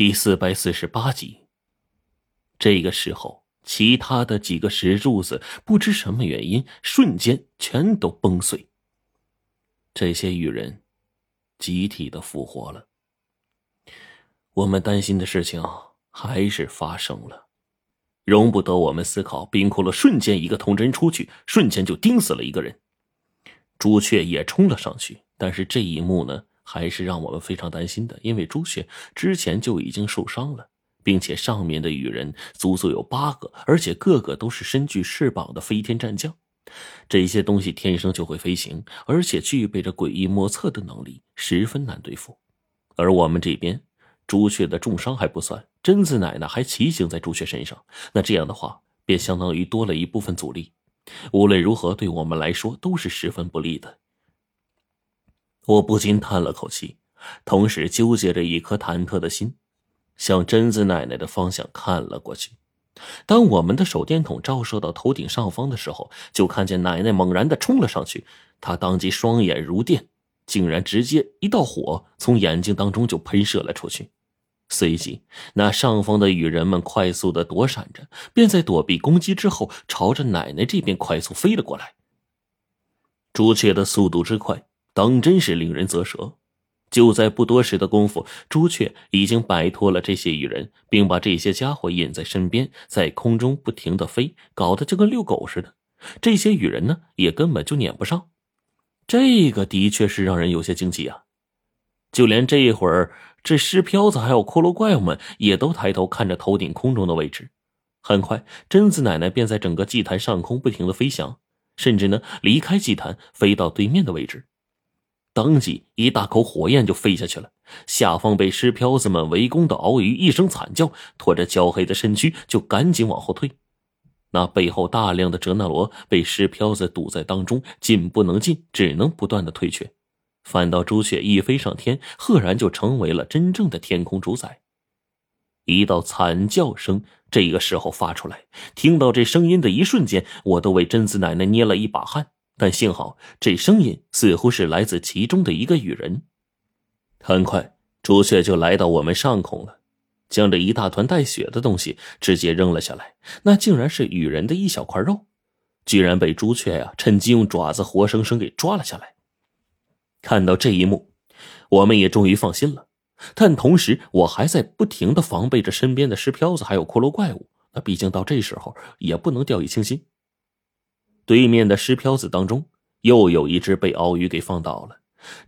第四百四十八集。这个时候，其他的几个石柱子不知什么原因，瞬间全都崩碎。这些羽人集体的复活了。我们担心的事情还是发生了，容不得我们思考。冰窟窿瞬间一个铜针出去，瞬间就钉死了一个人。朱雀也冲了上去，但是这一幕呢？还是让我们非常担心的，因为朱雀之前就已经受伤了，并且上面的羽人足足有八个，而且个个都是身具翅膀的飞天战将。这些东西天生就会飞行，而且具备着诡异莫测的能力，十分难对付。而我们这边，朱雀的重伤还不算，贞子奶奶还骑行在朱雀身上，那这样的话，便相当于多了一部分阻力。无论如何，对我们来说都是十分不利的。我不禁叹了口气，同时纠结着一颗忐忑的心，向贞子奶奶的方向看了过去。当我们的手电筒照射到头顶上方的时候，就看见奶奶猛然的冲了上去。她当即双眼如电，竟然直接一道火从眼睛当中就喷射了出去。随即，那上方的羽人们快速的躲闪着，便在躲避攻击之后，朝着奶奶这边快速飞了过来。朱雀的速度之快。当真是令人啧舌！就在不多时的功夫，朱雀已经摆脱了这些羽人，并把这些家伙引在身边，在空中不停的飞，搞得就跟遛狗似的。这些羽人呢，也根本就撵不上。这个的确是让人有些惊奇啊！就连这一会儿，这尸漂子还有骷髅怪物们也都抬头看着头顶空中的位置。很快，贞子奶奶便在整个祭坛上空不停的飞翔，甚至呢，离开祭坛，飞到对面的位置。当即，一大口火焰就飞下去了。下方被尸漂子们围攻的鳌鱼一声惨叫，拖着焦黑的身躯就赶紧往后退。那背后大量的哲那罗被尸漂子堵在当中，进不能进，只能不断的退却。反倒朱雀一飞上天，赫然就成为了真正的天空主宰。一道惨叫声这个时候发出来，听到这声音的一瞬间，我都为贞子奶奶捏了一把汗。但幸好，这声音似乎是来自其中的一个羽人。很快，朱雀就来到我们上空了，将这一大团带血的东西直接扔了下来。那竟然是羽人的一小块肉，居然被朱雀呀趁机用爪子活生生给抓了下来。看到这一幕，我们也终于放心了。但同时，我还在不停的防备着身边的石漂子还有骷髅怪物。那毕竟到这时候，也不能掉以轻心。对面的石漂子当中，又有一只被鳌鱼给放倒了。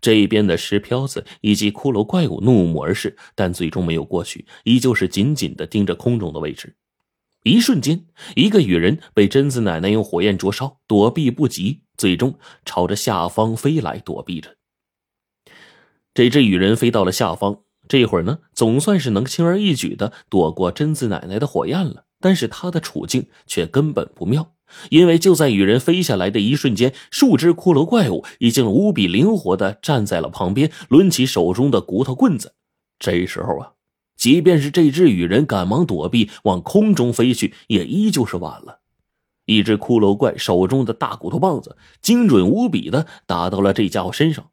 这边的石漂子以及骷髅怪物怒目而视，但最终没有过去，依旧是紧紧的盯着空中的位置。一瞬间，一个羽人被贞子奶奶用火焰灼烧，躲避不及，最终朝着下方飞来躲避着。这只羽人飞到了下方，这会儿呢，总算是能轻而易举的躲过贞子奶奶的火焰了。但是他的处境却根本不妙。因为就在羽人飞下来的一瞬间，数只骷髅怪物已经无比灵活的站在了旁边，抡起手中的骨头棍子。这时候啊，即便是这只羽人赶忙躲避，往空中飞去，也依旧是晚了。一只骷髅怪手中的大骨头棒子精准无比的打到了这家伙身上。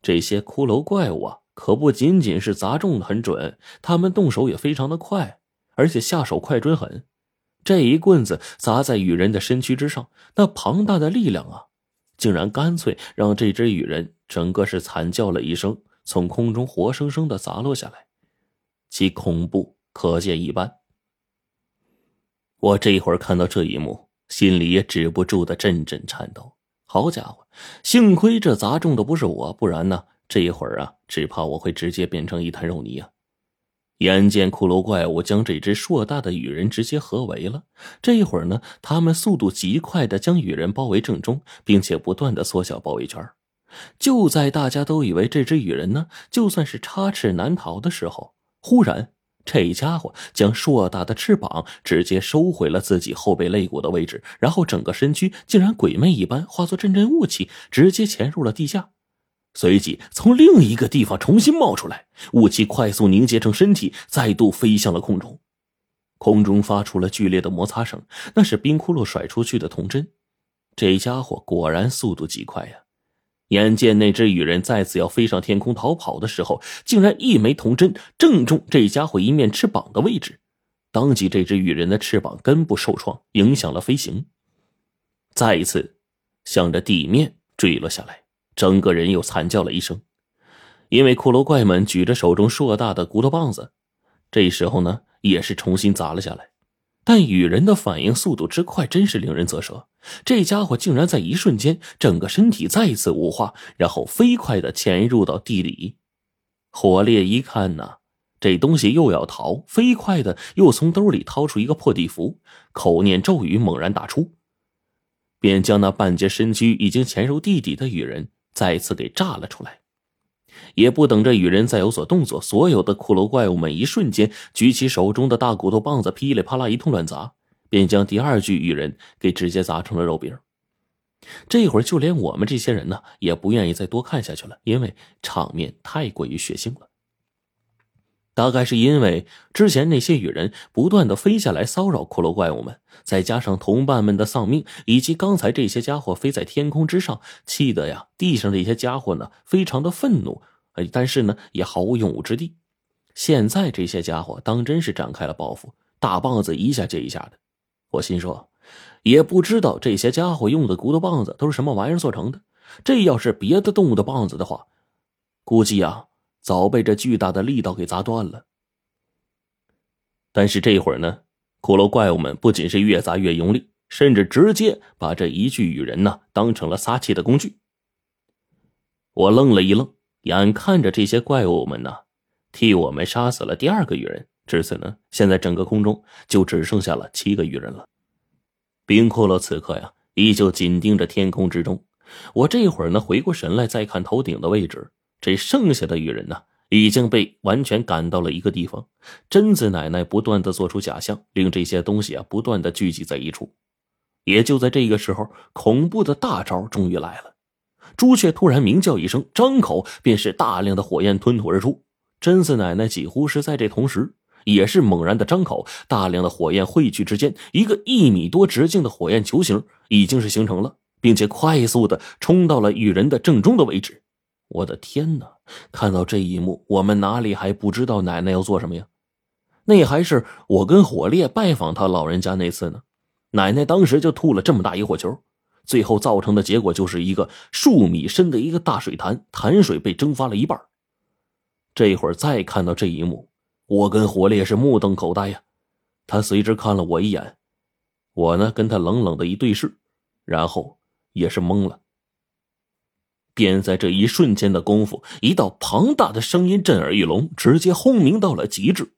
这些骷髅怪物啊，可不仅仅是砸中的很准，他们动手也非常的快，而且下手快准狠。这一棍子砸在羽人的身躯之上，那庞大的力量啊，竟然干脆让这只羽人整个是惨叫了一声，从空中活生生的砸落下来，其恐怖可见一斑。我这一会儿看到这一幕，心里也止不住的阵阵颤抖。好家伙，幸亏这砸中的不是我，不然呢，这一会儿啊，只怕我会直接变成一滩肉泥啊！眼见骷髅怪物将这只硕大的羽人直接合围了，这一会儿呢，他们速度极快的将羽人包围正中，并且不断的缩小包围圈。就在大家都以为这只羽人呢，就算是插翅难逃的时候，忽然这家伙将硕大的翅膀直接收回了自己后背肋骨的位置，然后整个身躯竟然鬼魅一般化作阵阵雾气，直接潜入了地下。随即从另一个地方重新冒出来，雾气快速凝结成身体，再度飞向了空中。空中发出了剧烈的摩擦声，那是冰窟窿甩出去的铜针。这家伙果然速度极快呀！眼见那只羽人再次要飞上天空逃跑的时候，竟然一枚铜针正中这家伙一面翅膀的位置，当即这只羽人的翅膀根部受创，影响了飞行，再一次向着地面坠落下来，整个人又惨叫了一声。因为骷髅怪们举着手中硕大的骨头棒子，这时候呢也是重新砸了下来。但羽人的反应速度之快，真是令人啧舌。这家伙竟然在一瞬间，整个身体再一次雾化，然后飞快的潜入到地里。火烈一看呢，这东西又要逃，飞快的又从兜里掏出一个破地符，口念咒语，猛然打出，便将那半截身躯已经潜入地底的羽人再次给炸了出来。也不等这羽人再有所动作，所有的骷髅怪物们一瞬间举起手中的大骨头棒子，噼里啪啦一通乱砸，便将第二具羽人给直接砸成了肉饼。这会儿就连我们这些人呢，也不愿意再多看下去了，因为场面太过于血腥了。大概是因为之前那些羽人不断的飞下来骚扰骷髅怪物们，再加上同伴们的丧命，以及刚才这些家伙飞在天空之上，气得呀，地上这些家伙呢，非常的愤怒。哎，但是呢，也毫无用武之地。现在这些家伙当真是展开了报复，大棒子一下接一下的。我心说，也不知道这些家伙用的骨头棒子都是什么玩意儿做成的。这要是别的动物的棒子的话，估计啊，早被这巨大的力道给砸断了。但是这会儿呢，骷髅怪物们不仅是越砸越用力，甚至直接把这一具羽人呢当成了撒气的工具。我愣了一愣。眼看着这些怪物们呢，替我们杀死了第二个羽人，至此呢，现在整个空中就只剩下了七个羽人了。冰骷髅此刻呀，依旧紧盯着天空之中。我这会儿呢，回过神来再看头顶的位置，这剩下的羽人呢，已经被完全赶到了一个地方。贞子奶奶不断的做出假象，令这些东西啊不断的聚集在一处。也就在这个时候，恐怖的大招终于来了。朱雀突然鸣叫一声，张口便是大量的火焰吞吐而出。贞子奶奶几乎是在这同时，也是猛然的张口，大量的火焰汇聚之间，一个一米多直径的火焰球形已经是形成了，并且快速的冲到了羽人的正中的位置。我的天哪！看到这一幕，我们哪里还不知道奶奶要做什么呀？那还是我跟火烈拜访他老人家那次呢，奶奶当时就吐了这么大一火球。最后造成的结果就是一个数米深的一个大水潭，潭水被蒸发了一半。这会儿再看到这一幕，我跟火烈是目瞪口呆呀。他随之看了我一眼，我呢跟他冷冷的一对视，然后也是懵了。便在这一瞬间的功夫，一道庞大的声音震耳欲聋，直接轰鸣到了极致，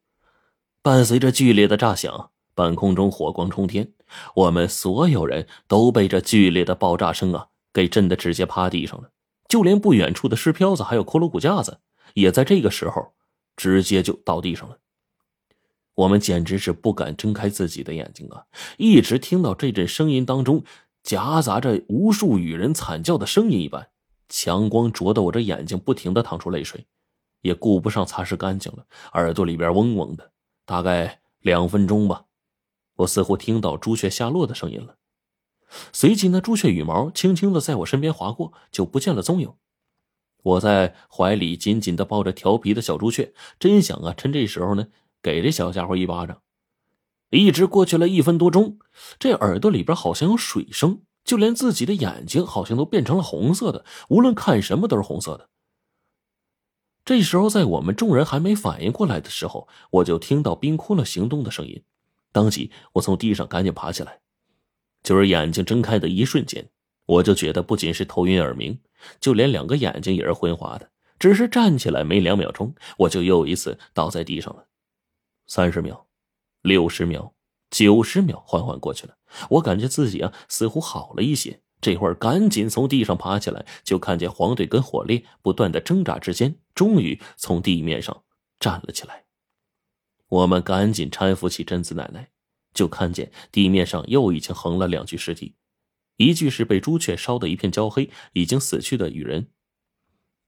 伴随着剧烈的炸响。半空中火光冲天，我们所有人都被这剧烈的爆炸声啊给震得直接趴地上了。就连不远处的尸漂子还有骷髅骨架子，也在这个时候直接就倒地上了。我们简直是不敢睁开自己的眼睛啊！一直听到这阵声音当中夹杂着无数羽人惨叫的声音一般，强光灼得我这眼睛不停的淌出泪水，也顾不上擦拭干净了，耳朵里边嗡嗡的，大概两分钟吧。我似乎听到朱雀下落的声音了，随即呢，朱雀羽毛轻轻的在我身边划过，就不见了踪影。我在怀里紧紧的抱着调皮的小朱雀，真想啊，趁这时候呢，给这小家伙一巴掌。一直过去了一分多钟，这耳朵里边好像有水声，就连自己的眼睛好像都变成了红色的，无论看什么都是红色的。这时候，在我们众人还没反应过来的时候，我就听到冰窟窿行动的声音。当即，我从地上赶紧爬起来，就是眼睛睁开的一瞬间，我就觉得不仅是头晕耳鸣，就连两个眼睛也是昏花的。只是站起来没两秒钟，我就又一次倒在地上了。三十秒，六十秒，九十秒，缓缓过去了。我感觉自己啊，似乎好了一些。这会儿赶紧从地上爬起来，就看见黄队跟火烈不断的挣扎之间，终于从地面上站了起来。我们赶紧搀扶起贞子奶奶，就看见地面上又已经横了两具尸体，一具是被朱雀烧得一片焦黑、已经死去的羽人，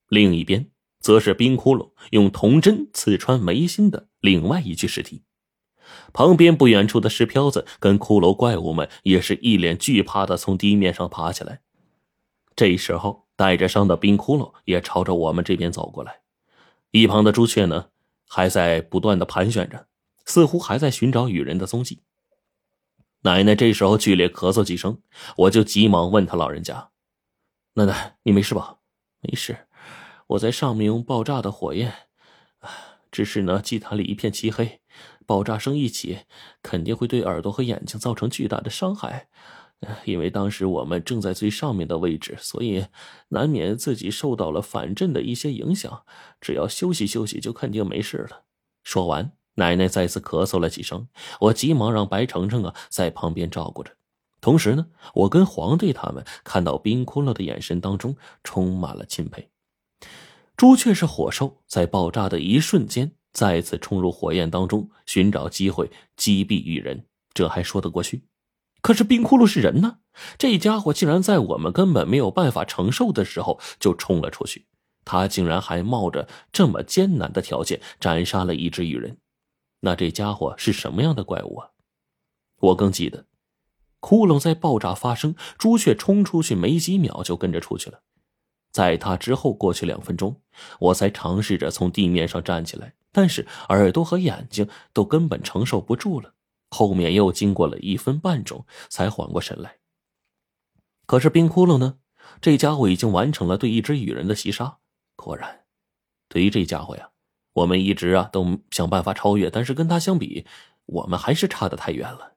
另一边则是冰窟窿用铜针刺穿眉心的另外一具尸体。旁边不远处的石漂子跟骷髅怪物们也是一脸惧怕的从地面上爬起来。这时候，带着伤的冰窟窿也朝着我们这边走过来。一旁的朱雀呢，还在不断的盘旋着，似乎还在寻找雨人的踪迹。奶奶这时候剧烈咳嗽几声，我就急忙问他老人家：“奶奶，你没事吧？”“没事，我在上面用爆炸的火焰，只是呢，祭坛里一片漆黑，爆炸声一起，肯定会对耳朵和眼睛造成巨大的伤害。因为当时我们正在最上面的位置，所以难免自己受到了反震的一些影响。只要休息休息，就肯定没事了。”说完。奶奶再次咳嗽了几声，我急忙让白程程啊在旁边照顾着。同时呢，我跟黄队他们看到冰窟窿的眼神当中充满了钦佩。朱雀是火兽，在爆炸的一瞬间再次冲入火焰当中，寻找机会击毙雨人，这还说得过去。可是冰窟窿是人呢，这家伙竟然在我们根本没有办法承受的时候就冲了出去，他竟然还冒着这么艰难的条件斩杀了一只雨人。那这家伙是什么样的怪物啊？我更记得，窟窿在爆炸发生，朱雀冲出去没几秒就跟着出去了。在他之后过去两分钟，我才尝试着从地面上站起来，但是耳朵和眼睛都根本承受不住了。后面又经过了一分半钟才缓过神来。可是冰窟窿呢？这家伙已经完成了对一只羽人的袭杀。果然，对于这家伙呀。我们一直啊都想办法超越，但是跟他相比，我们还是差得太远了。